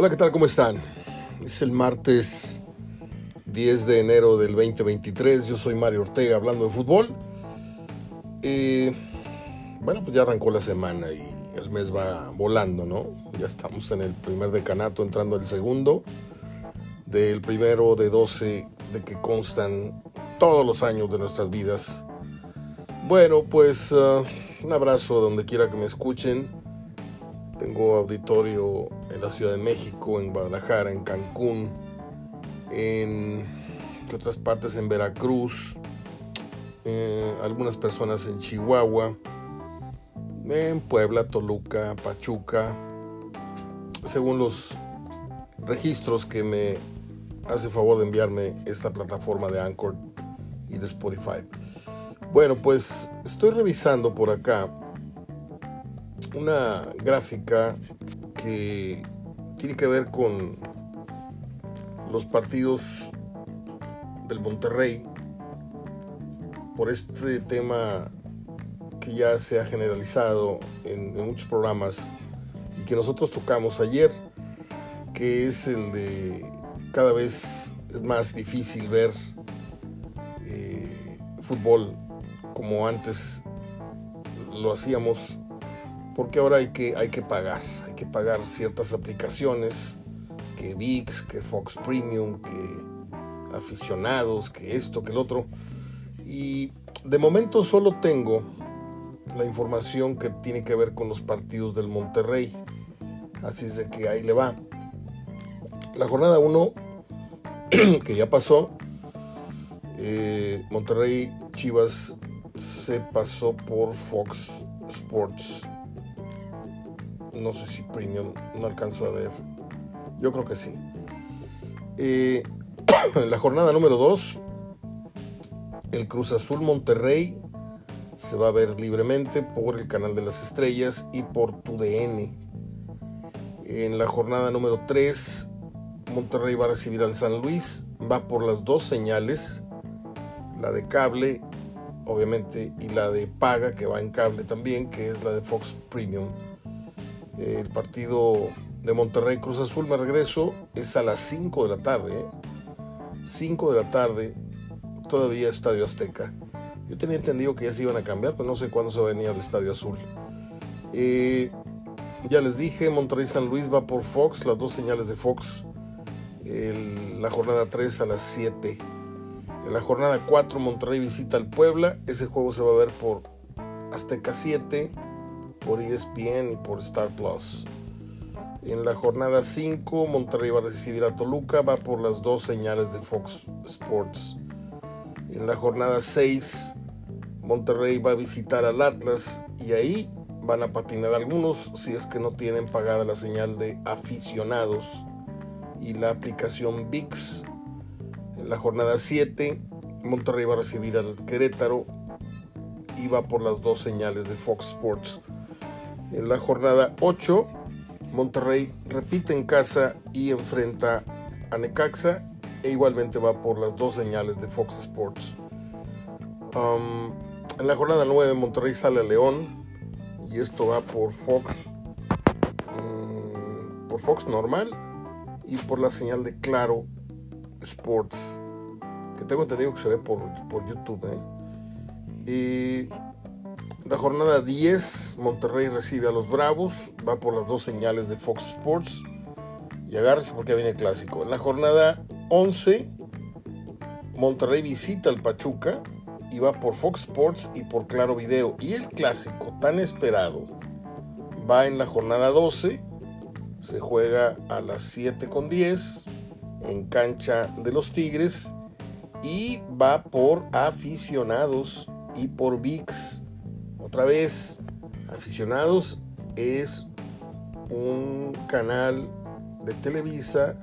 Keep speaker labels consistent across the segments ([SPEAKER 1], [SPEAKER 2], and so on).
[SPEAKER 1] Hola, ¿qué tal? ¿Cómo están? Es el martes 10 de enero del 2023. Yo soy Mario Ortega hablando de fútbol. Eh, bueno, pues ya arrancó la semana y el mes va volando, ¿no? Ya estamos en el primer decanato, entrando el segundo. Del primero de 12 de que constan todos los años de nuestras vidas. Bueno, pues uh, un abrazo donde quiera que me escuchen. Tengo auditorio en la Ciudad de México, en Guadalajara, en Cancún, en otras partes en Veracruz, eh, algunas personas en Chihuahua, en Puebla, Toluca, Pachuca, según los registros que me hace favor de enviarme esta plataforma de Anchor y de Spotify. Bueno, pues estoy revisando por acá una gráfica que tiene que ver con los partidos del Monterrey por este tema que ya se ha generalizado en, muchos programas y que nosotros tocamos ayer, que es el de cada vez es más difícil ver eh, fútbol como antes lo hacíamos porque ahora hay que, hay que pagar, hay que pagar ciertas aplicaciones, que VIX, que Fox Premium, que aficionados, que esto, que el otro. Y de momento solo tengo la información que tiene que ver con los partidos del Monterrey. Así es de que ahí le va. La jornada 1, que ya pasó, eh, Monterrey Chivas se pasó por Fox Sports no sé si Premium, no alcanzo a ver. Yo creo que sí. Eh, en la jornada número 2, el Cruz Azul Monterrey se va a ver libremente por el canal de las estrellas y por tu DN. En la jornada número 3, Monterrey va a recibir al San Luis. Va por las dos señales, la de cable, obviamente, y la de paga, que va en cable también, que es la de Fox Premium el partido de Monterrey Cruz Azul, me regreso, es a las 5 de la tarde. 5 ¿eh? de la tarde, todavía Estadio Azteca. Yo tenía entendido que ya se iban a cambiar, pero no sé cuándo se va a venir al Estadio Azul. Eh, ya les dije, Monterrey San Luis va por Fox, las dos señales de Fox. la jornada 3 a las 7. En la jornada 4 Monterrey visita al Puebla. Ese juego se va a ver por Azteca 7 por ESPN y por Star Plus. En la jornada 5, Monterrey va a recibir a Toluca, va por las dos señales de Fox Sports. En la jornada 6, Monterrey va a visitar al Atlas y ahí van a patinar algunos si es que no tienen pagada la señal de aficionados y la aplicación VIX. En la jornada 7, Monterrey va a recibir al Querétaro y va por las dos señales de Fox Sports. En la jornada 8, Monterrey repite en casa y enfrenta a Necaxa e igualmente va por las dos señales de Fox Sports. Um, en la jornada 9, Monterrey sale a León y esto va por Fox, mm, por Fox normal y por la señal de Claro Sports, que tengo entendido que se ve por, por YouTube. ¿eh? Y la jornada 10, Monterrey recibe a los Bravos, va por las dos señales de Fox Sports y agárrese porque viene el clásico. En la jornada 11, Monterrey visita al Pachuca y va por Fox Sports y por Claro Video. Y el clásico tan esperado va en la jornada 12, se juega a las 7 con 10 en cancha de los Tigres y va por aficionados y por VIX otra vez, aficionados es un canal de Televisa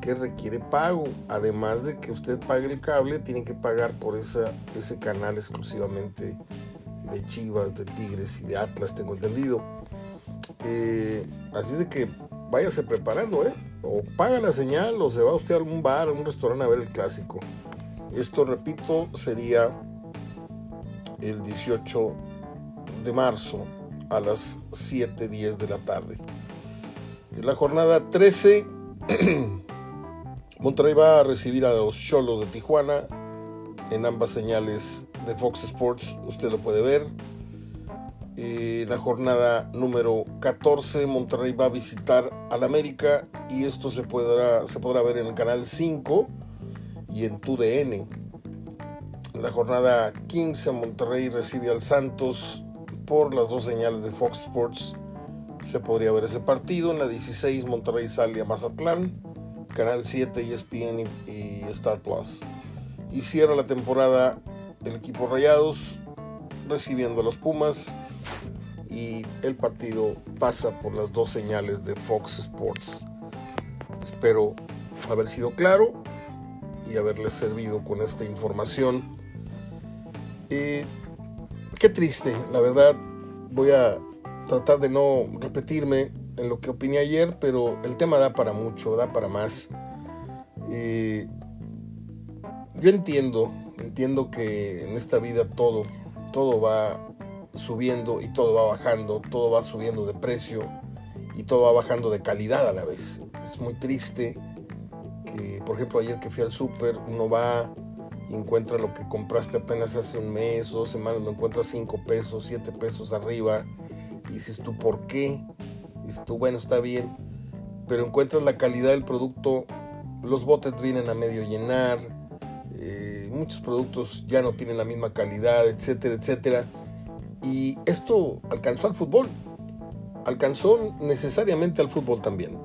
[SPEAKER 1] que requiere pago. Además de que usted pague el cable, tiene que pagar por esa, ese canal exclusivamente de Chivas, de Tigres y de Atlas, tengo entendido. Eh, así es de que váyase preparando, ¿eh? O paga la señal o se va usted a algún bar, a un restaurante a ver el clásico. Esto, repito, sería el 18 de marzo a las 7.10 de la tarde. En la jornada 13, Monterrey va a recibir a los Cholos de Tijuana en ambas señales de Fox Sports. Usted lo puede ver. En la jornada número 14, Monterrey va a visitar al América y esto se podrá, se podrá ver en el canal 5 y en TUDN. En la jornada 15, Monterrey recibe al Santos por las dos señales de Fox Sports. Se podría ver ese partido. En la 16, Monterrey sale a Mazatlán, Canal 7, ESPN y Star Plus. Y cierra la temporada el equipo Rayados recibiendo a los Pumas y el partido pasa por las dos señales de Fox Sports. Espero haber sido claro y haberles servido con esta información. Eh, qué triste, la verdad. Voy a tratar de no repetirme en lo que opiné ayer, pero el tema da para mucho, da para más. Eh, yo entiendo, entiendo que en esta vida todo, todo va subiendo y todo va bajando, todo va subiendo de precio y todo va bajando de calidad a la vez. Es muy triste que, por ejemplo, ayer que fui al súper, uno va y encuentra lo que compraste apenas hace un mes o semanas, lo encuentras 5 pesos, 7 pesos arriba, y dices tú, ¿por qué? Dices tú, bueno, está bien, pero encuentras la calidad del producto, los botes vienen a medio llenar, eh, muchos productos ya no tienen la misma calidad, etcétera, etcétera. Y esto alcanzó al fútbol, alcanzó necesariamente al fútbol también.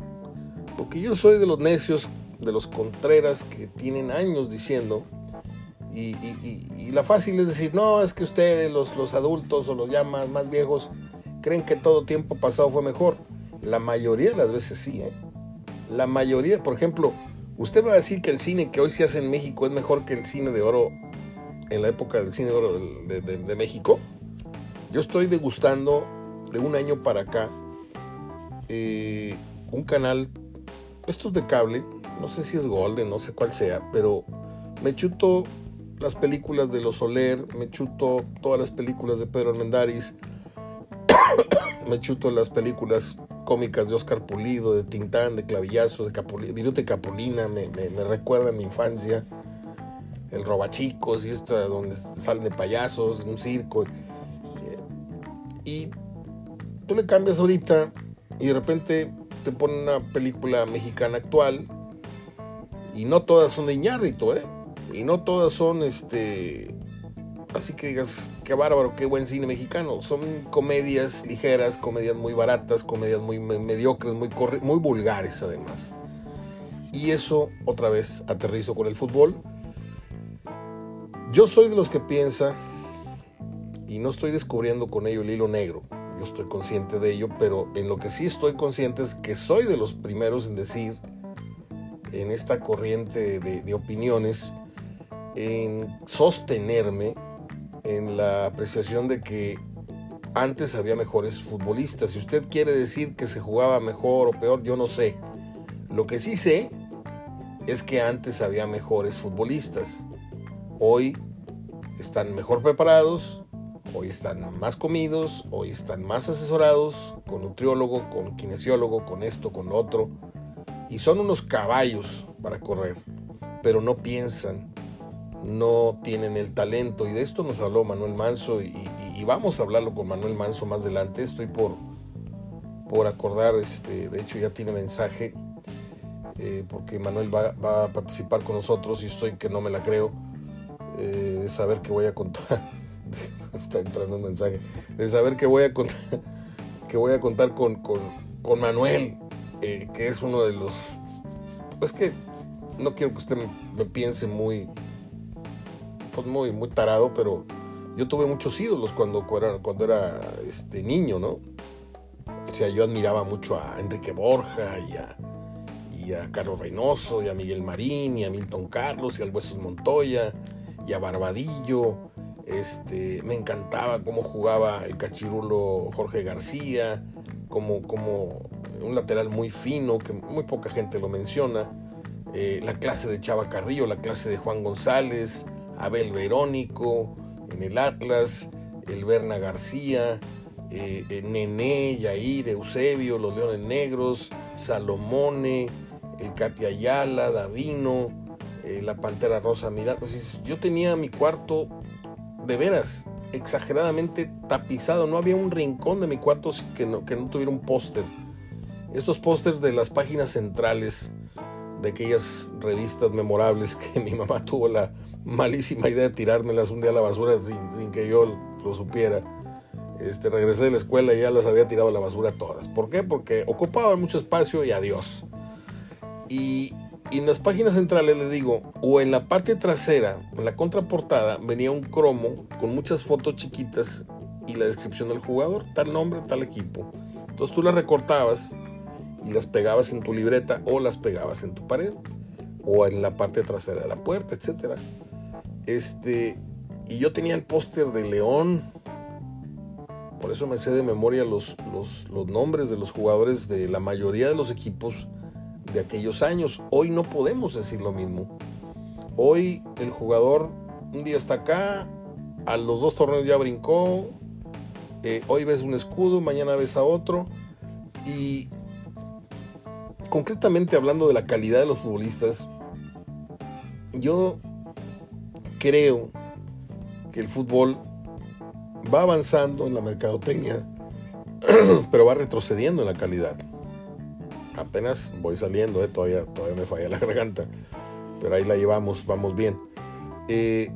[SPEAKER 1] Porque yo soy de los necios, de los contreras que tienen años diciendo, y, la fácil es decir, no, es que ustedes, los, los adultos o los ya más, más, viejos, creen que todo tiempo pasado fue mejor. La mayoría de las veces sí, ¿eh? La mayoría, por ejemplo, usted va a decir que el cine que hoy se hace en México es mejor que el cine de oro en la época del cine de oro de, México. Yo estoy degustando de un año para acá eh, un canal, estos de cable, no sé si es Golden, no sé cuál sea, pero me chuto las películas de Los Soler, me chuto todas las películas de Pedro Almendaris, me chuto las películas cómicas de Oscar Pulido, de Tintán, de Clavillazo, de Capulina, de Capulina, me, recuerda a mi infancia, el Robachicos y esta donde salen de payasos, un circo. Y tú le cambias ahorita y de repente te ponen una película mexicana actual y no todas son de Iñárritu, ¿eh? Y no todas son, este, así que digas, qué bárbaro, qué buen cine mexicano. Son comedias ligeras, comedias muy baratas, comedias muy mediocres, muy, muy vulgares además. Y eso otra vez aterrizo con el fútbol. Yo soy de los que piensa y no estoy descubriendo con ello el hilo negro. Yo estoy consciente de ello, pero en lo que sí estoy consciente es que soy de los primeros en decir, en esta corriente de, opiniones, en sostenerme en la apreciación de que antes había mejores futbolistas. Si usted quiere decir que se jugaba mejor o peor, yo no sé. Lo que sí sé es que antes había mejores futbolistas. Hoy están mejor preparados, Hoy están más comidos, hoy están más asesorados con nutriólogo, con kinesiólogo, con esto, con lo otro. Y son unos caballos para correr, pero no piensan, no tienen el talento. Y de esto nos habló Manuel Manso y, vamos a hablarlo con Manuel Manso más adelante. Estoy por, por acordar, este, de hecho ya tiene mensaje, eh, porque Manuel va, a participar con nosotros y estoy que no me la creo, eh, de saber que voy a contar está entrando un mensaje, de saber que voy a contar, que voy a contar con, con, Manuel, eh, que es uno de los... Pues que no quiero que usted me, piense muy, pues muy, muy tarado, pero yo tuve muchos ídolos cuando, cuando era, este, niño, ¿no? O sea, yo admiraba mucho a Enrique Borja y a, y a Carlos Reynoso y a Miguel Marín y a Milton Carlos y al Huesos Montoya y a Barbadillo este, me encantaba cómo jugaba el cachirulo Jorge García, como, como un lateral muy fino, que muy poca gente lo menciona. Eh, la clase de Chava Carrillo, la clase de Juan González, Abel Verónico, en el Atlas, el Berna García, eh, eh, Yair, Eusebio, los Leones Negros, Salomone, el Katia Ayala, Davino, eh, la Pantera Rosa. Mira, pues yo tenía mi cuarto de veras exageradamente tapizado. No había un rincón de mi cuarto que no, que no tuviera un póster. Estos pósters de las páginas centrales de aquellas revistas memorables que mi mamá tuvo la malísima idea de tirármelas un día a la basura sin, que yo lo supiera. Este, regresé de la escuela y ya las había tirado a la basura todas. ¿Por qué? Porque ocupaban mucho espacio y adiós. Y, y en las páginas centrales, le digo, o en la parte trasera, en la contraportada, venía un cromo con muchas fotos chiquitas y la descripción del jugador, tal nombre, tal equipo. Entonces tú las recortabas y las pegabas en tu libreta o las pegabas en tu pared o en la parte trasera de la puerta, etcétera. Este, y yo tenía el póster de León. Por eso me sé de memoria los, los, nombres de los jugadores de la mayoría de los equipos de aquellos años. Hoy no podemos decir lo mismo. Hoy el jugador un día está acá, a los dos torneos ya brincó, eh, hoy ves un escudo, mañana ves a otro. Y concretamente hablando de la calidad de los futbolistas, yo creo que el fútbol va avanzando en la mercadotecnia, pero va retrocediendo en la calidad. Apenas voy saliendo, eh, todavía, todavía me falla la garganta, pero ahí la llevamos, vamos bien. Eh,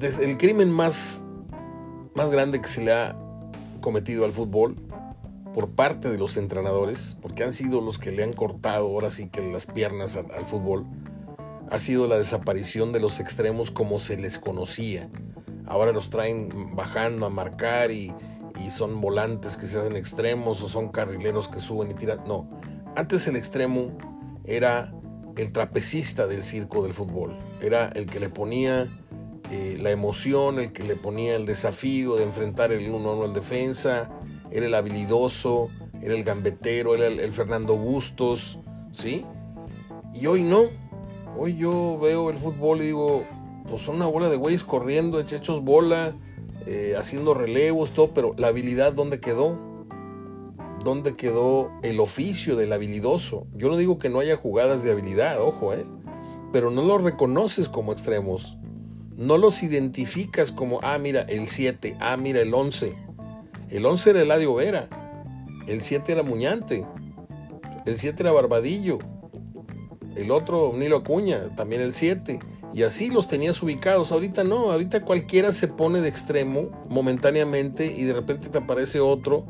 [SPEAKER 1] el crimen más, más grande que se le ha cometido al fútbol por parte de los entrenadores, porque han sido los que le han cortado ahora sí que las piernas al fútbol, ha sido la desaparición de los extremos como se les conocía. Ahora los traen bajando a marcar y, son volantes que se hacen extremos o son carrileros que suben y tiran. No, antes el extremo era el trapecista del circo del fútbol. Era el que le ponía eh, la emoción, el que le ponía el desafío de enfrentar el 1-1 al defensa. Era el habilidoso, era el gambetero, era el Fernando Bustos, ¿sí? Y hoy no. Hoy yo veo el fútbol y digo, pues son una bola de güeyes corriendo, hechos bola, eh, haciendo relevos, todo, pero la habilidad, ¿dónde quedó? ¿Dónde quedó el oficio del habilidoso? Yo no digo que no haya jugadas de habilidad, ojo, ¿eh? Pero no los reconoces como extremos. No los identificas como, ah, mira, el 7, ah, mira, el 11. El 11 era Eladio Vera, el 7 era Muñante, el 7 era Barbadillo, el otro Nilo Acuña, también el 7. Y así los tenías ubicados. Ahorita no, ahorita cualquiera se pone de extremo momentáneamente y de repente te aparece otro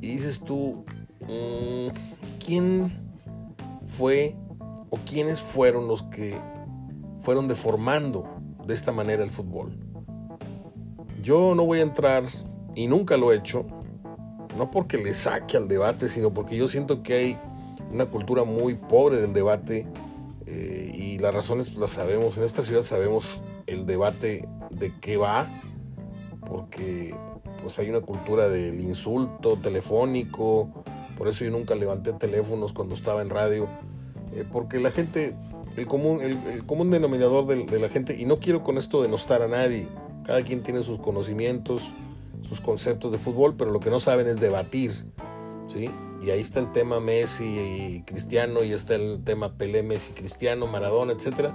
[SPEAKER 1] y dices tú, mm, ¿quién fue o quiénes fueron los que fueron deformando de esta manera el fútbol? Yo no voy a entrar, y nunca lo he hecho, no porque le saque al debate, sino porque yo siento que hay una cultura muy pobre del debate eh, y las razones pues, las sabemos. En esta ciudad sabemos el debate de qué va, porque pues hay una cultura del insulto telefónico, por eso yo nunca levanté teléfonos cuando estaba en radio, eh, porque la gente, el común, el, común denominador de, de, la gente, y no quiero con esto denostar a nadie, cada quien tiene sus conocimientos, sus conceptos de fútbol, pero lo que no saben es debatir, ¿sí? Y ahí está el tema Messi y Cristiano, y está el tema Pelé, Messi, Cristiano, Maradona, etc.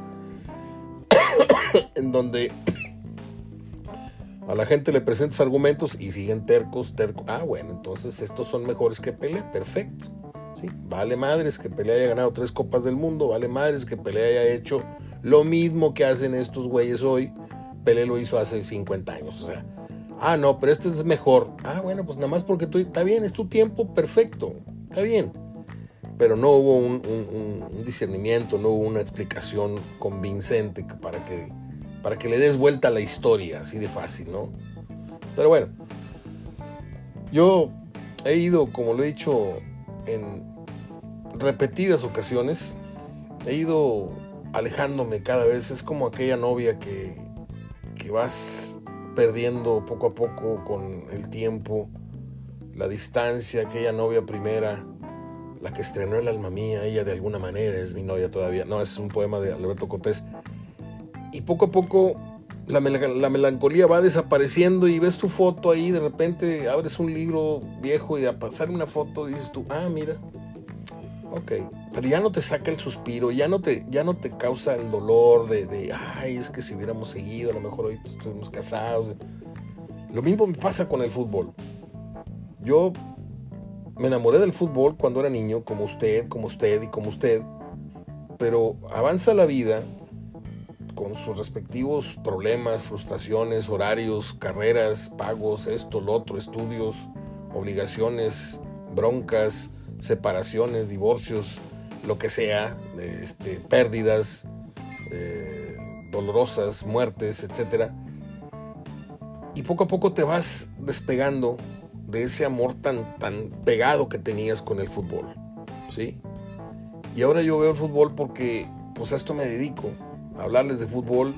[SPEAKER 1] en donde a la gente le presentas argumentos y siguen tercos, tercos. Ah, bueno, entonces estos son mejores que Pelé, perfecto. ¿sí? Vale madres que Pelé haya ganado tres copas del mundo, vale madres que Pelé haya hecho lo mismo que hacen estos güeyes hoy. Pelé lo hizo hace 50 años, o sea, Ah, no, pero este es mejor. Ah, bueno, pues nada más porque tú, está bien, es tu tiempo, perfecto, está bien. Pero no hubo un, discernimiento, no hubo una explicación convincente para que, para que le des vuelta a la historia, así de fácil, ¿no? Pero bueno, yo he ido, como lo he dicho en repetidas ocasiones, he ido alejándome cada vez. Es como aquella novia que, que vas perdiendo poco a poco con el tiempo, la distancia, aquella novia primera, la que estrenó el alma mía, ella de alguna manera es mi novia todavía. No, es un poema de Alberto Cortés. Y poco a poco la, melancolía va desapareciendo y ves tu foto ahí, de repente abres un libro viejo y a pasar una foto dices tú, ah, mira, ok, pero ya no te saca el suspiro, ya no te, ya no te causa el dolor de, de ay, es que si hubiéramos seguido, a lo mejor hoy estuvimos casados. Lo mismo me pasa con el fútbol. Yo me enamoré del fútbol cuando era niño, como usted, como usted y como usted, pero avanza la vida con sus respectivos problemas, frustraciones, horarios, carreras, pagos, esto, lo otro, estudios, obligaciones, broncas, separaciones, divorcios, lo que sea, este, pérdidas dolorosas, muertes, etc. Y poco a poco te vas despegando de ese amor tan, tan pegado que tenías con el fútbol. ¿sí? Y ahora yo veo el fútbol porque pues a esto me dedico hablarles de fútbol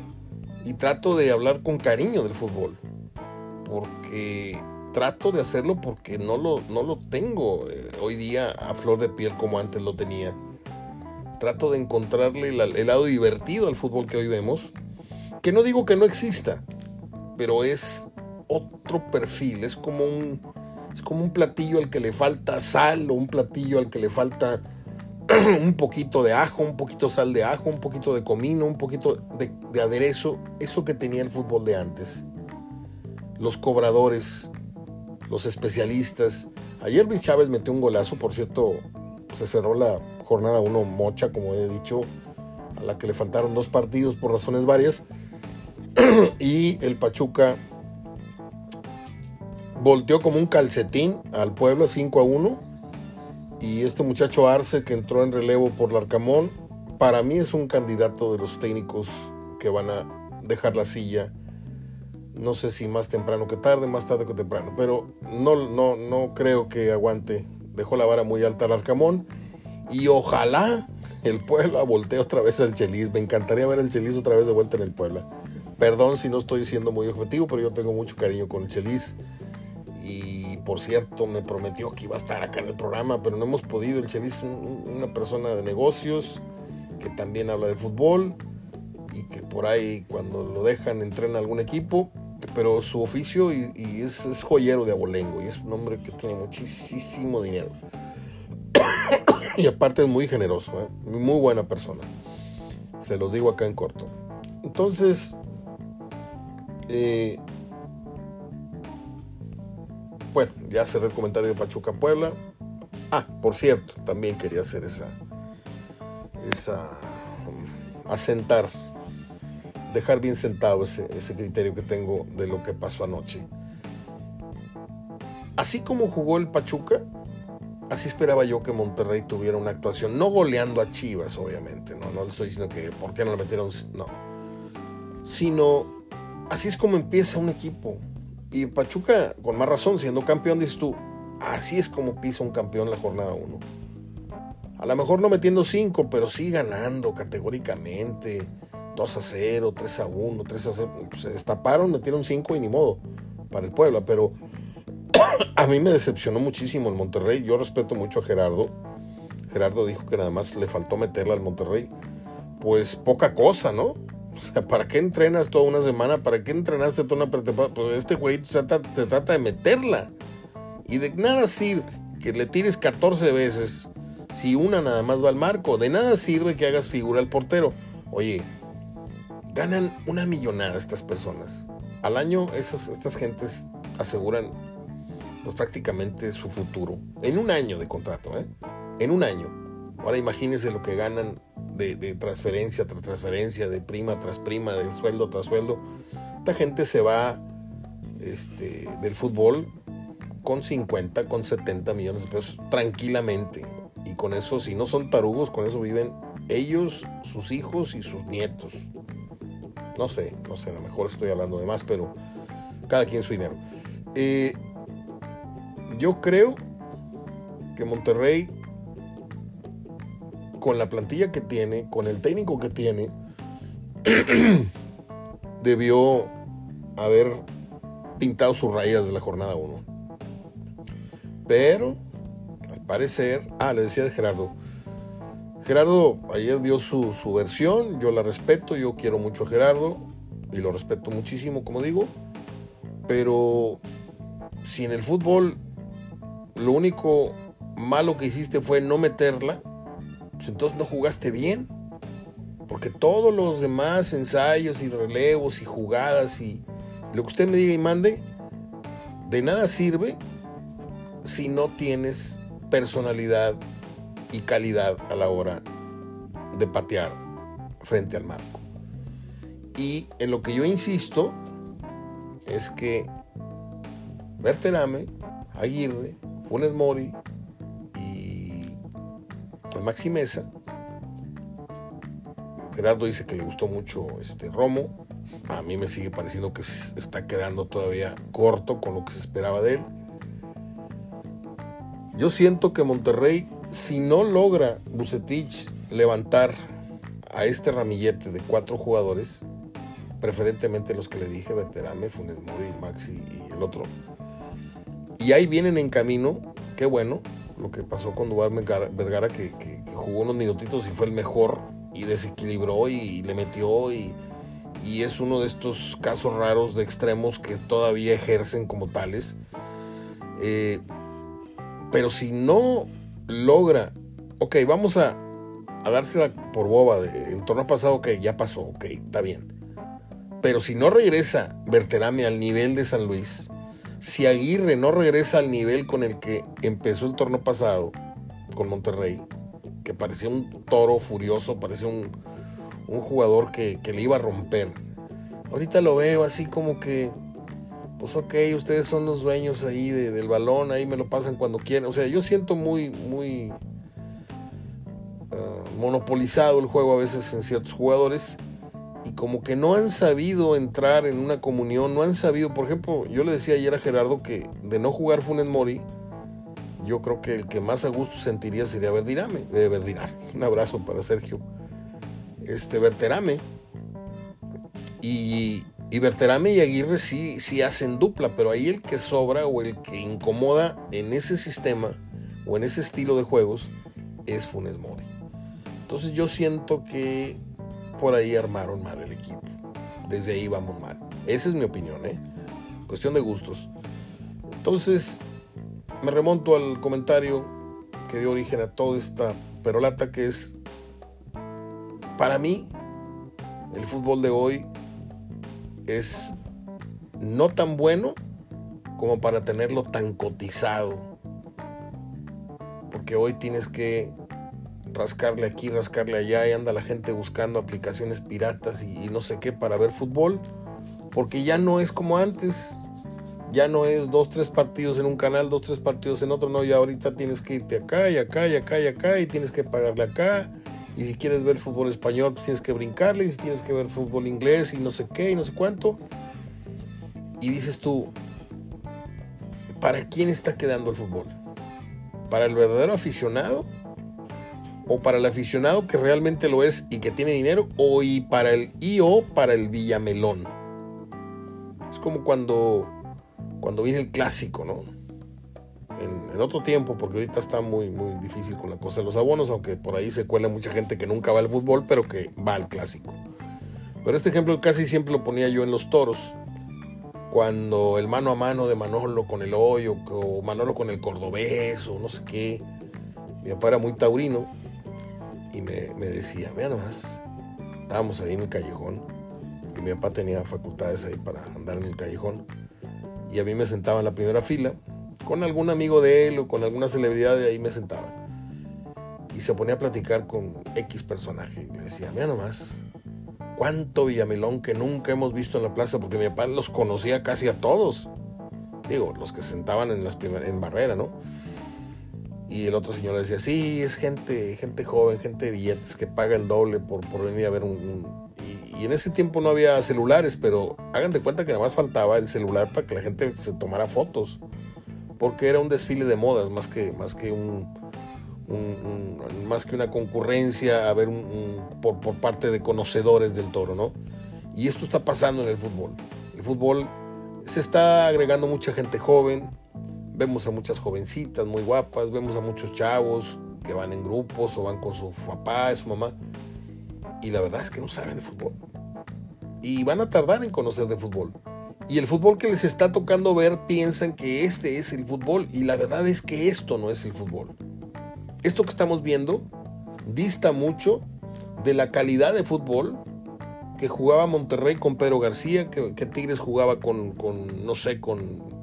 [SPEAKER 1] y trato de hablar con cariño del fútbol. Porque trato de hacerlo porque no lo, no lo tengo eh, hoy día a flor de piel como antes lo tenía. Trato de encontrarle el, lado divertido al fútbol que hoy vemos. Que no digo que no exista, pero es otro perfil. Es como un, es como un platillo al que le falta sal o un platillo al que le falta un poquito de ajo, un poquito sal de ajo, un poquito de comino, un poquito de, aderezo, eso que tenía el fútbol de antes. Los cobradores, los especialistas. Ayer Luis Chávez metió un golazo, por cierto, se cerró la jornada 1 mocha, como he dicho, a la que le faltaron dos partidos por razones varias. y el Pachuca volteó como un calcetín al Puebla 5 a 1 y este muchacho Arce que entró en relevo por Larcamón, para mí es un candidato de los técnicos que van a dejar la silla. No sé si más temprano que tarde, más tarde que temprano, pero no, no, no creo que aguante. Dejó la vara muy alta Larcamón y ojalá el Puebla voltee otra vez al Chelis. Me encantaría ver al Chelis otra vez de vuelta en el Puebla. Perdón si no estoy siendo muy objetivo, pero yo tengo mucho cariño con el Chelis y por cierto me prometió que iba a estar acá en el programa, pero no hemos podido. El Chelis es una persona de negocios que también habla de fútbol y que por ahí cuando lo dejan entrena algún equipo, pero su oficio y, es, joyero de abolengo y es un hombre que tiene muchísimo dinero. y aparte es muy generoso, ¿eh? muy buena persona. Se los digo acá en corto. Entonces, eh, bueno, ya cerré el comentario de Pachuca Puebla. Ah, por cierto, también quería hacer esa. esa. Um, asentar. Dejar bien sentado ese, ese criterio que tengo de lo que pasó anoche. Así como jugó el Pachuca, así esperaba yo que Monterrey tuviera una actuación, no goleando a Chivas, obviamente, no, no le estoy diciendo que por qué no le metieron, no, sino así es como empieza un equipo, y Pachuca, con más razón, siendo campeón, dices tú, así es como pisa un campeón la jornada 1. A lo mejor no metiendo 5, pero sí ganando categóricamente. 2 a 0, 3 a 1, 3 a 0. Se destaparon, metieron 5 y ni modo para el Puebla. Pero a mí me decepcionó muchísimo el Monterrey. Yo respeto mucho a Gerardo. Gerardo dijo que nada más le faltó meterla al Monterrey. Pues poca cosa, ¿no? O sea, ¿para qué entrenas toda una semana? ¿Para qué entrenaste toda una pretemporada? Pues este güey te trata, de meterla. Y de nada sirve que le tires 14 veces si una nada más va al marco. De nada sirve que hagas figura al portero. Oye, ganan una millonada estas personas. Al año esas, estas gentes aseguran pues prácticamente su futuro. En un año de contrato, ¿eh? En un año. Ahora imagínense lo que ganan de, transferencia tras transferencia, de prima tras prima, de sueldo tras sueldo. Esta gente se va este, del fútbol con 50, con 70 millones de pesos tranquilamente. Y con eso, si no son tarugos, con eso viven ellos, sus hijos y sus nietos. No sé, no sé, a lo mejor estoy hablando de más, pero cada quien su dinero. Eh, yo creo que Monterrey con la plantilla que tiene, con el técnico que tiene, debió haber pintado sus rayas de la jornada 1. Pero, al parecer, ah, le decía de Gerardo. Gerardo ayer dio su, versión, yo la respeto, yo quiero mucho a Gerardo. y lo respeto muchísimo, como digo, pero si en el fútbol lo único malo que hiciste fue no meterla, pues entonces no jugaste bien. Porque todos los demás ensayos y relevos y jugadas y lo que usted me diga y mande, de nada sirve si no tienes personalidad y calidad a la hora de patear frente al marco. Y en lo que yo insisto es que Berterame, Aguirre, Funes Mori y Maxi Mesa. Gerardo dice que le gustó mucho este Romo. A mí me sigue pareciendo que está quedando todavía corto con lo que se esperaba de él. Yo siento que Monterrey, si no logra Bucetich levantar a este ramillete de cuatro jugadores, preferentemente los que le dije, Veterame, Funes Mori, Maxi y el otro. Y ahí vienen en camino, qué bueno, lo que pasó con Duarte Vergara, que, jugó unos minutitos y fue el mejor y desequilibró y, le metió y, y, es uno de estos casos raros de extremos que todavía ejercen como tales. Eh, pero si no logra, ok, vamos a, a dársela por boba. De, el torneo pasado, ok, ya pasó, ok, está bien. Pero si no regresa Berterame al nivel de San Luis, si Aguirre no regresa al nivel con el que empezó el torneo pasado con Monterrey, que parecía un toro furioso, parecía un, jugador que, le iba a romper. Ahorita lo veo así como que, pues ok, ustedes son los dueños ahí del balón, ahí me lo pasan cuando quieran. O sea, yo siento muy, muy ah, monopolizado el juego a veces en ciertos jugadores y como que no han sabido entrar en una comunión, no han sabido, por ejemplo, yo le decía ayer a Gerardo que de no jugar Funes Mori, yo creo que el que más a gusto sentiría sería Verdirame, de Verdirame. Un abrazo para Sergio. Este Verterame. Y, y Berterame y Aguirre sí, sí hacen dupla, pero ahí el que sobra o el que incomoda en ese sistema o en ese estilo de juegos es Funes Mori. Entonces yo siento que por ahí armaron mal el equipo. Desde ahí vamos mal. Esa es mi opinión, ¿eh? Cuestión de gustos. Entonces, me remonto al comentario que dio origen a toda esta perolata que es, para mí, el fútbol de hoy es no tan bueno como para tenerlo tan cotizado. Porque hoy tienes que rascarle aquí, rascarle allá y anda la gente buscando aplicaciones piratas y, no sé qué para ver fútbol, porque ya no es como antes, ya no es dos, tres partidos en un canal, dos, tres partidos en otro, no, ya ahorita tienes que irte acá y acá y acá y acá y tienes que pagarle acá. Y si quieres ver fútbol español, pues tienes que brincarle. Y si tienes que ver fútbol inglés y no sé qué y no sé cuánto. Y dices tú, ¿para quién está quedando el fútbol? ¿Para el verdadero aficionado? o para el aficionado que realmente lo es y que tiene dinero, o y para el y para el Villamelón. Es como cuando, cuando viene el clásico, ¿no? En, otro tiempo, porque ahorita está muy, muy difícil con la cosa de los abonos, aunque por ahí se cuela mucha gente que nunca va al fútbol, pero que va al clásico. Pero este ejemplo casi siempre lo ponía yo en los toros. Cuando el mano a mano de Manolo con el hoyo, o Manolo con el cordobés, o no sé qué. Mi papá era muy taurino y me, decía, vea nomás, estábamos ahí en el callejón, y mi papá tenía facultades ahí para andar en el callejón, y a mí me sentaba en la primera fila, con algún amigo de él o con alguna celebridad de ahí me sentaba. Y se ponía a platicar con X personaje. Y le decía, mira nomás, cuánto Villamelón que nunca hemos visto en la plaza, porque mi papá los conocía casi a todos. Digo, los que sentaban en, las en barrera, ¿no? Y el otro señor le decía, sí, es gente, gente joven, gente de billetes que paga el doble por, por venir a ver un... Y, en ese tiempo no había celulares, pero hagan de cuenta que nada más faltaba el celular para que la gente se tomara fotos. Porque era un desfile de modas más que, más que un, más que una concurrencia a ver por, por parte de conocedores del toro, ¿no? Y esto está pasando en el fútbol. El fútbol se está agregando mucha gente joven, Vemos a muchas jovencitas muy guapas, vemos a muchos chavos que van en grupos o van con su papá, su mamá. Y la verdad es que no saben de fútbol. y van a tardar en conocer de fútbol. Y el fútbol que les está tocando ver piensan que este es el fútbol y la verdad es que esto no es el fútbol. Esto que estamos viendo dista mucho de la calidad de fútbol que jugaba Monterrey con Pedro García, que, Tigres jugaba con, con, no sé, con...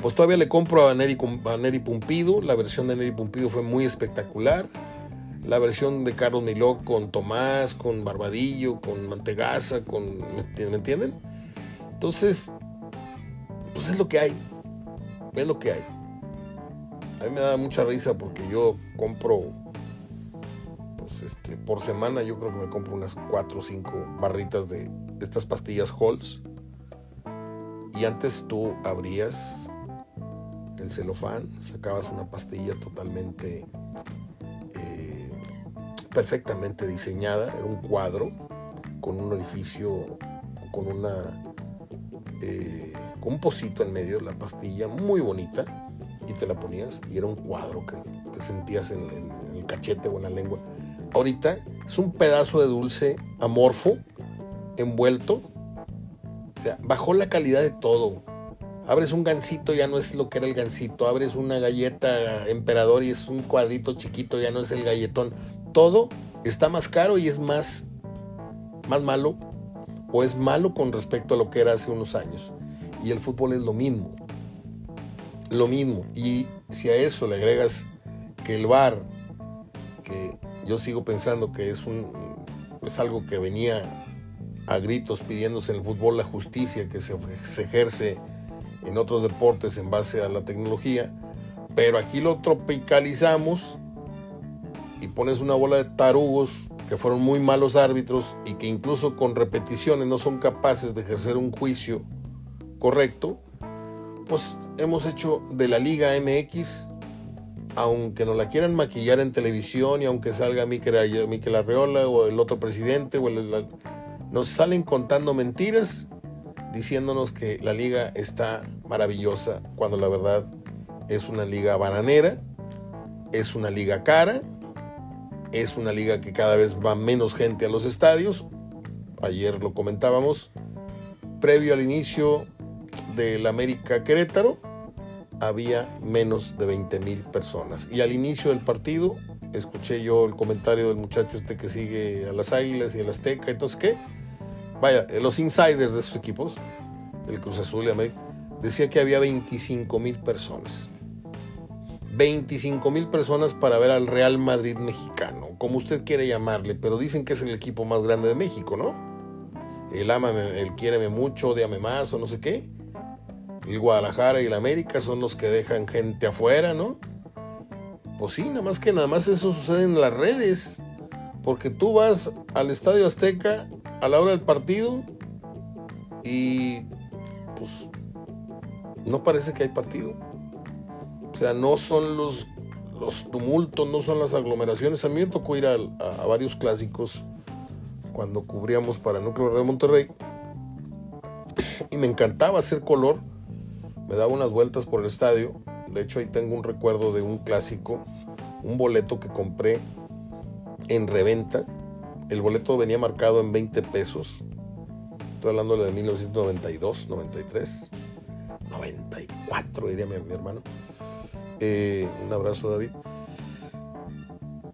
[SPEAKER 1] Pues todavía le compro a Neri, a Pumpido, la versión de Neri Pumpido fue muy espectacular. La versión de Carlos Miló con Tomás, con Barbadillo, con Mantegaza, con... ¿Me entienden? Entonces, pues es lo que hay. Es lo que hay. A mí me da mucha risa porque yo compro pues este, por semana yo creo que me compro unas 4 o 5 barritas de estas pastillas Halls. Y antes tú abrías el celofán, sacabas una pastilla totalmente eh, perfectamente diseñada, era un cuadro con un orificio, con una eh, con pocito en medio, la pastilla muy bonita, y te la ponías y era un cuadro que, sentías en, en, el cachete o en la lengua ahorita es un pedazo de dulce amorfo, envuelto. O sea, bajó la calidad de todo. Abres un gansito, ya no es lo que era el gansito. Abres una galleta emperador y es un cuadrito chiquito, ya no es el galletón. Todo está más caro y es más, más malo. O es malo con respecto a lo que era hace unos años. Y el fútbol es lo mismo. Lo mismo. Y si a eso le agregas que el bar, que yo sigo pensando que es, un, es algo que venía a gritos pidiéndose en el fútbol la justicia que se ejerce en otros deportes en base a la tecnología, pero aquí lo tropicalizamos y pones una bola de tarugos que fueron muy malos árbitros y que incluso con repeticiones no son capaces de ejercer un juicio correcto, pues hemos hecho de la Liga MX aunque nos la quieran maquillar en televisión y aunque salga Miquel, Arreola o el otro presidente, o nos salen contando mentiras diciéndonos que la liga está maravillosa cuando la verdad es una liga bananera, es una liga cara, es una liga que cada vez va menos gente a los estadios. Ayer lo comentábamos, previo al inicio del América Querétaro, había menos de 20 mil personas. Y al inicio del partido, escuché yo el comentario del muchacho este que sigue a las Águilas y al Azteca. Entonces, ¿qué? Vaya, los insiders de esos equipos, el Cruz Azul y América, decía que había 25 mil personas. 25 mil personas para ver al Real Madrid mexicano, como usted quiere llamarle, pero dicen que es el equipo más grande de México, ¿no? El ama, el quiéreme mucho, odiame más o no sé qué el Guadalajara y el América son los que dejan gente afuera, ¿no? Pues sí, nada más que nada más eso sucede en las redes. Porque tú vas al Estadio Azteca a la hora del partido y pues no parece que hay partido. O sea, no son los, los tumultos, no son las aglomeraciones. A mí me tocó ir a, a varios clásicos cuando cubríamos para Núcleo de Monterrey y me encantaba hacer color me daba unas vueltas por el estadio. De hecho, ahí tengo un recuerdo de un clásico, un boleto que compré en reventa. El boleto venía marcado en 20 pesos. Estoy hablando de 1992, 93, 94, diría mi, hermano. Un abrazo, David.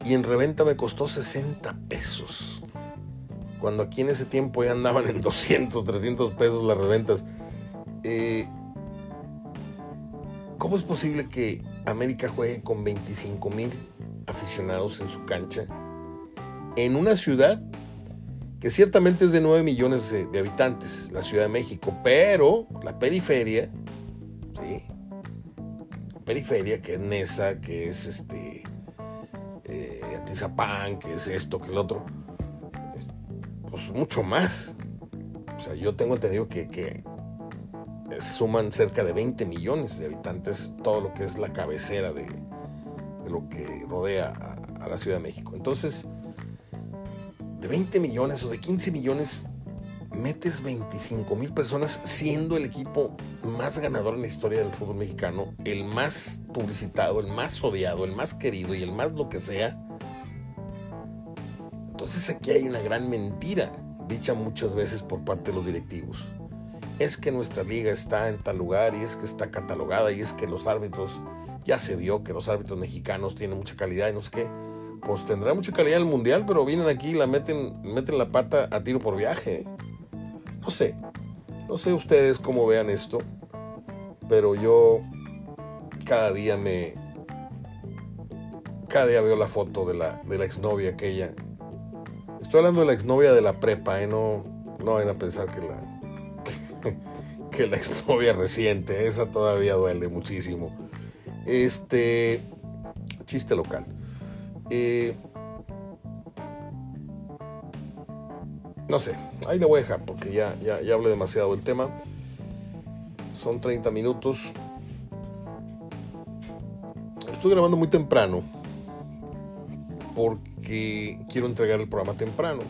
[SPEAKER 1] Y en reventa me costó 60 pesos. Cuando aquí en ese tiempo ya andaban en 200, 300 pesos las reventas. Eh, ¿Cómo es posible que América juegue con 25 mil aficionados en su cancha en una ciudad que ciertamente es de 9 millones de, habitantes, la Ciudad de México, pero la periferia, periferia que es Nesa, que es este eh, Atizapán, que es esto, que el otro, pues mucho más. O sea, yo tengo entendido que, que suman cerca de 20 millones de habitantes, todo lo que es la cabecera de, lo que rodea a, la Ciudad de México. Entonces, de 20 millones o de 15 millones, metes 25 mil personas siendo el equipo más ganador en la historia del fútbol mexicano, el más publicitado, el más odiado, el más querido y el más lo que sea. Entonces aquí hay una gran mentira dicha muchas veces por parte de los directivos. Es que nuestra liga está en tal lugar y es que está catalogada y es que los árbitros, ya se vio que los árbitros mexicanos tienen mucha calidad y no sé qué. Pues tendrá mucha calidad el mundial, pero vienen aquí y la meten, meten la pata a tiro por viaje. No sé, no sé ustedes cómo vean esto, pero yo cada día me, cada día veo la foto de la, de la exnovia aquella. Estoy hablando de la exnovia de la prepa, ¿eh? no, no vayan a pensar que la, que la exnovia reciente, esa todavía duele muchísimo. Este, chiste local. Eh, no sé, ahí le voy a dejar porque ya, ya, ya hablé demasiado del tema. Son 30 minutos. Estoy grabando muy temprano porque quiero entregar el programa temprano.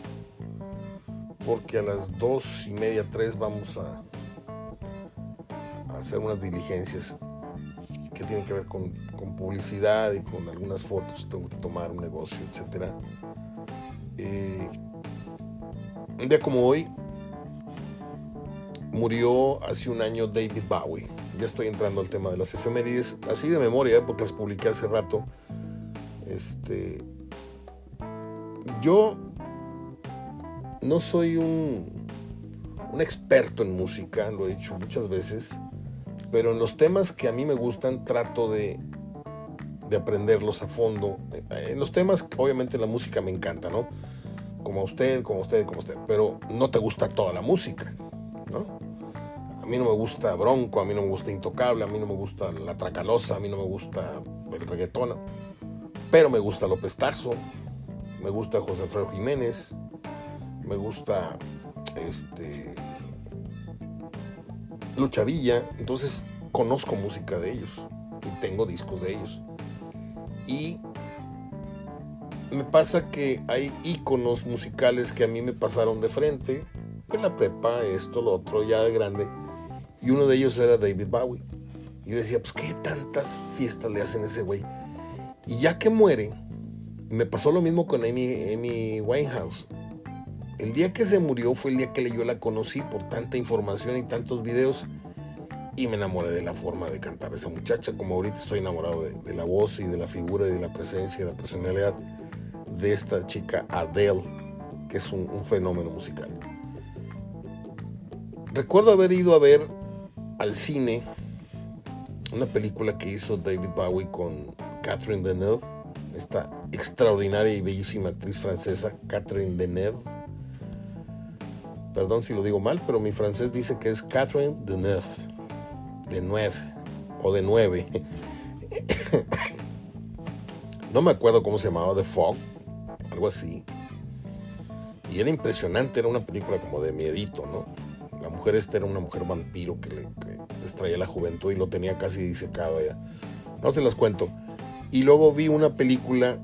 [SPEAKER 1] Porque a las dos y media, tres vamos a, hacer unas diligencias que tienen que ver con, publicidad y con algunas fotos. Tengo que tomar un negocio, etc. un día como hoy murió hace un año David Bowie. Ya estoy entrando al tema de las efemérides, así de memoria, porque las publiqué hace rato. Este, yo no soy un, un experto en música, lo he dicho muchas veces, pero en los temas que a mí me gustan trato de, de aprenderlos a fondo. En los temas, obviamente la música me encanta, ¿no? Como usted, como usted, como usted, pero no te gusta toda la música, ¿no? A mí no me gusta Bronco, a mí no me gusta Intocable, a mí no me gusta La Tracalosa, a mí no me gusta el reggaetón, pero me gusta López Tarso, me gusta José Alfredo Jiménez, me gusta este Lucha Villa, entonces conozco música de ellos y tengo discos de ellos. Y me pasa que hay iconos musicales que a mí me pasaron de frente, en la prepa, esto, lo otro, ya de grande, y uno de ellos era David Bowie. Y yo decía, pues qué tantas fiestas le hacen a ese güey. Y ya que muere, me pasó lo mismo con Amy, Amy Winehouse. El día que se murió fue el día que yo la conocí por tanta información y tantos videos y me enamoré de la forma de cantar esa muchacha, como ahorita estoy enamorado de, la voz y de la figura y de la presencia y de la personalidad de esta chica Adele, que es un, fenómeno musical. Recuerdo haber ido a ver al cine una película que hizo David Bowie con Catherine Deneuve esta extraordinaria y bellísima actriz francesa, Catherine Deneuve. Perdón si lo digo mal, pero mi francés dice que es Catherine Deneuve. De nueve o de nueve. no me acuerdo cómo se llamaba, The Fog, algo así. Y era impresionante, era una película como de miedito, ¿no? La mujer esta era una mujer vampiro que le, extraía la juventud y lo tenía casi disecado ya. No se las cuento. Y luego vi una película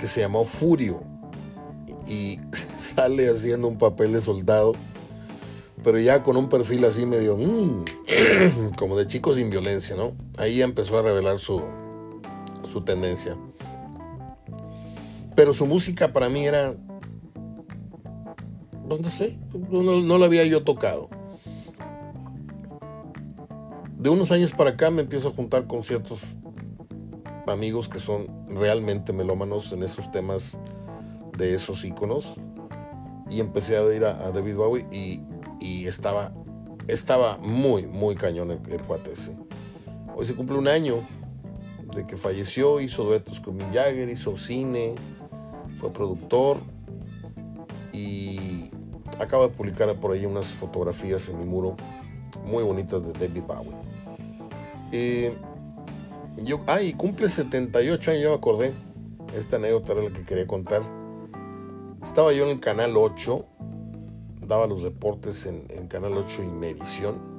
[SPEAKER 1] que se llamó Furio y sale haciendo un papel de soldado, pero ya con un perfil así medio mm, como de chico sin violencia, ¿no? Ahí empezó a revelar su, su tendencia. Pero su música para mí era, pues no sé, no, la había yo tocado. De unos años para acá me empiezo a juntar con ciertos amigos que son realmente melómanos en esos temas de esos iconos. Y empecé a ir a, David Bowie y, estaba, estaba muy, muy cañón el, cuate ese. Hoy se cumple un año de que falleció, hizo duetos con Mick Jagger, hizo cine, fue productor y acaba de publicar por ahí unas fotografías en mi muro muy bonitas de David Bowie. Eh, yo, ay, cumple 78 años, yo me acordé. Esta anécdota era la que quería contar. Estaba yo en el canal 8, daba los deportes en, el canal 8 y Medición.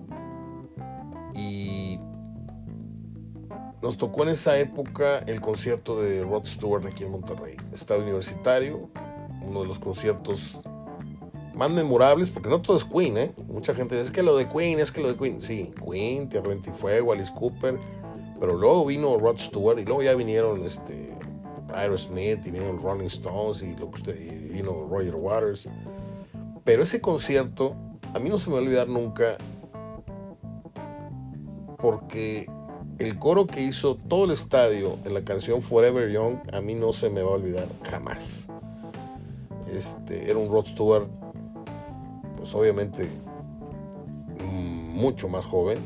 [SPEAKER 1] Nos tocó en esa época el concierto de Rod Stewart aquí en Monterrey, Estado Universitario, uno de los conciertos más memorables, porque no todo es Queen, ¿eh? Mucha gente dice, es que lo de Queen, es que lo de Queen. Sí, Queen, Tierra y Fuego, Alice Cooper, pero luego vino Rod Stewart y luego ya vinieron este, Aerosmith y vinieron Rolling Stones y, lo que usted, vino Roger Waters. Pero ese concierto a mí no se me va a olvidar nunca porque el coro que hizo todo el estadio en la canción Forever Young a mí no se me va a olvidar jamás. Este, era un Rod Stewart, pues obviamente mucho más joven.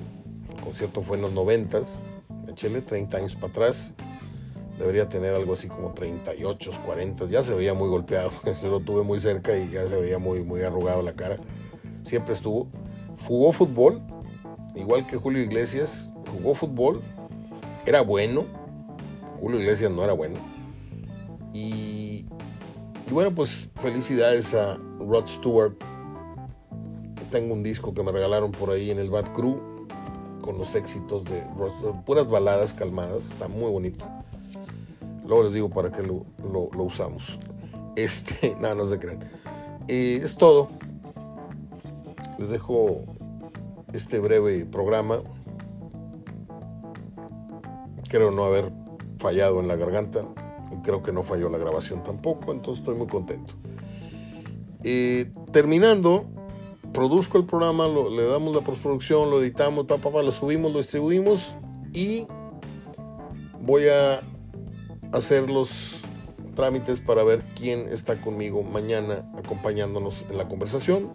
[SPEAKER 1] El concierto fue en los noventas, en Chile, 30 años para atrás. Debería tener algo así como 38, 40. Ya se veía muy golpeado. Yo lo tuve muy cerca y ya se veía muy, muy arrugado la cara. Siempre estuvo. Jugó fútbol, igual que Julio Iglesias. Jugó fútbol. Era bueno. Julio Iglesias no era bueno. Y, bueno, pues felicidades a Rod Stewart. Tengo un disco que me regalaron por ahí en el Bad Crew con los éxitos de Rod Stewart. Puras baladas calmadas. Está muy bonito. Luego les digo para qué lo, lo, usamos. Este, nada, no se crean. Eh, es todo. Les dejo este breve programa. Creo no haber fallado en la garganta. Y creo que no falló la grabación tampoco. Entonces estoy muy contento. Eh, terminando, produzco el programa, le damos la postproducción, lo editamos, lo subimos, lo distribuimos y voy a hacer los trámites para ver quién está conmigo mañana acompañándonos en la conversación.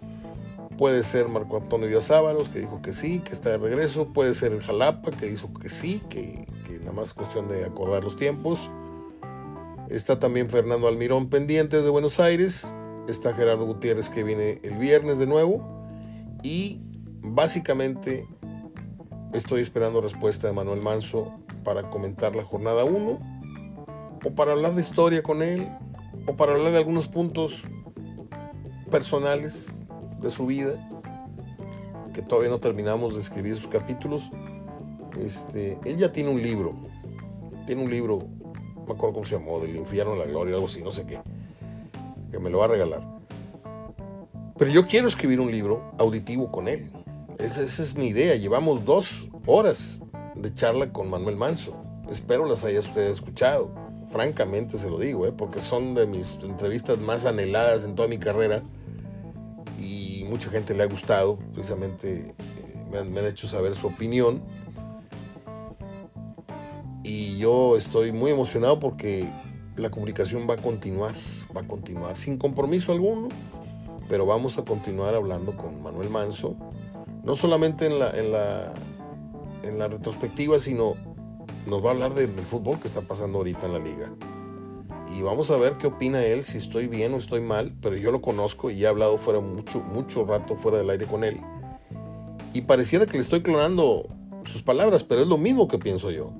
[SPEAKER 1] Puede ser Marco Antonio Díaz Ábalos, que dijo que sí, que está de regreso. Puede ser Jalapa, que dijo que sí, que nada más es cuestión de acordar los tiempos. Está también Fernando Almirón pendientes de Buenos Aires. Está Gerardo Gutiérrez que viene el viernes de nuevo. Y básicamente estoy esperando respuesta de Manuel Manso para comentar la jornada 1 o para hablar de historia con él, o para hablar de algunos puntos personales de su vida, que todavía no terminamos de escribir sus capítulos. Este, él ya tiene un libro, tiene un libro, no me acuerdo cómo se llamó, del infierno la gloria, algo así, no sé qué, que me lo va a regalar. Pero yo quiero escribir un libro auditivo con él. Esa, esa es mi idea. Llevamos dos horas de charla con Manuel Manso. Espero las haya ustedes escuchado francamente se lo digo, ¿eh? porque son de mis entrevistas más anheladas en toda mi carrera y mucha gente le ha gustado, precisamente eh, me, han, me han hecho saber su opinión. Y yo estoy muy emocionado porque la comunicación va a continuar, va a continuar sin compromiso alguno, pero vamos a continuar hablando con Manuel Manso, no solamente en la, en la, en la retrospectiva, sino nos va a hablar del fútbol que está pasando ahorita en la liga. Y vamos a ver qué opina él, si estoy bien o estoy mal, pero yo lo conozco y he hablado fuera mucho, mucho rato fuera del aire con él. Y pareciera que le estoy clonando sus palabras, pero es lo mismo que pienso yo.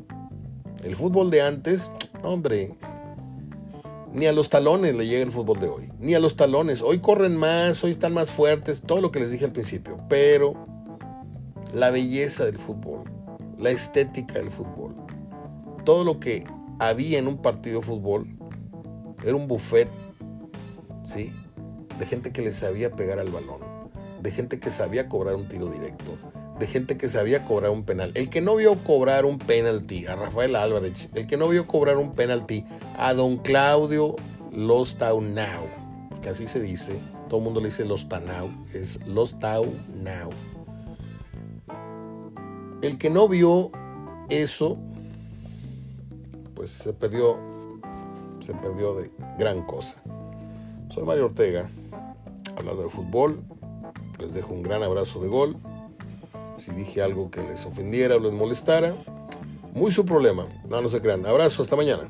[SPEAKER 1] El fútbol de antes, hombre, ni a los talones le llega el fútbol de hoy. Ni a los talones. Hoy corren más, hoy están más fuertes, todo lo que les dije al principio. Pero la belleza del fútbol, la estética del fútbol, todo lo que había en un partido de fútbol era un buffet, ¿sí? De gente que le sabía pegar al balón, de gente que sabía cobrar un tiro directo, de gente que sabía cobrar un penal. El que no vio cobrar un penalti a Rafael Álvarez, el que no vio cobrar un penalti a don Claudio Lostaunau, que así se dice, todo el mundo le dice Lostanau, es Lostaunau. El que no vio eso pues se perdió, se perdió de gran cosa. Soy Mario Ortega, hablando de fútbol, les dejo un gran abrazo de gol. Si dije algo que les ofendiera o les molestara, muy su problema. No, no se crean. Abrazo, hasta mañana.